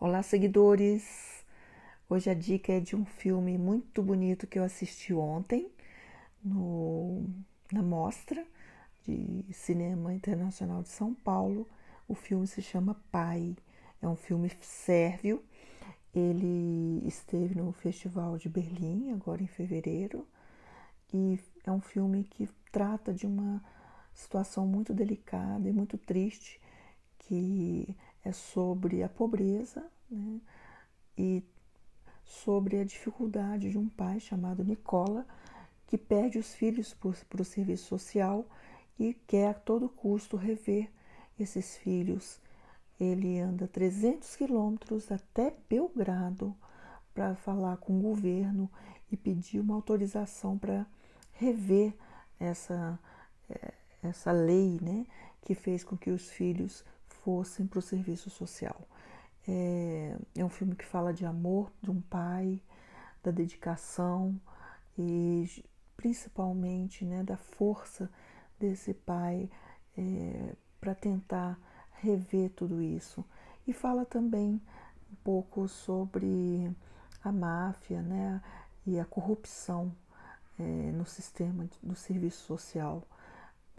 Olá, seguidores! Hoje a dica é de um filme muito bonito que eu assisti ontem no, na Mostra de Cinema Internacional de São Paulo. O filme se chama Pai, é um filme sérvio. Ele esteve no Festival de Berlim, agora em fevereiro, e é um filme que trata de uma situação muito delicada e muito triste que é sobre a pobreza né, e sobre a dificuldade de um pai chamado Nicola que perde os filhos para o serviço social e quer a todo custo rever esses filhos. Ele anda 300 quilômetros até Belgrado para falar com o governo e pedir uma autorização para rever essa, eh, essa lei né, que fez com que os filhos fossem para o serviço social. É, é um filme que fala de amor de um pai, da dedicação e principalmente né, da força desse pai é, para tentar rever tudo isso. E fala também um pouco sobre a máfia né, e a corrupção é, no sistema do serviço social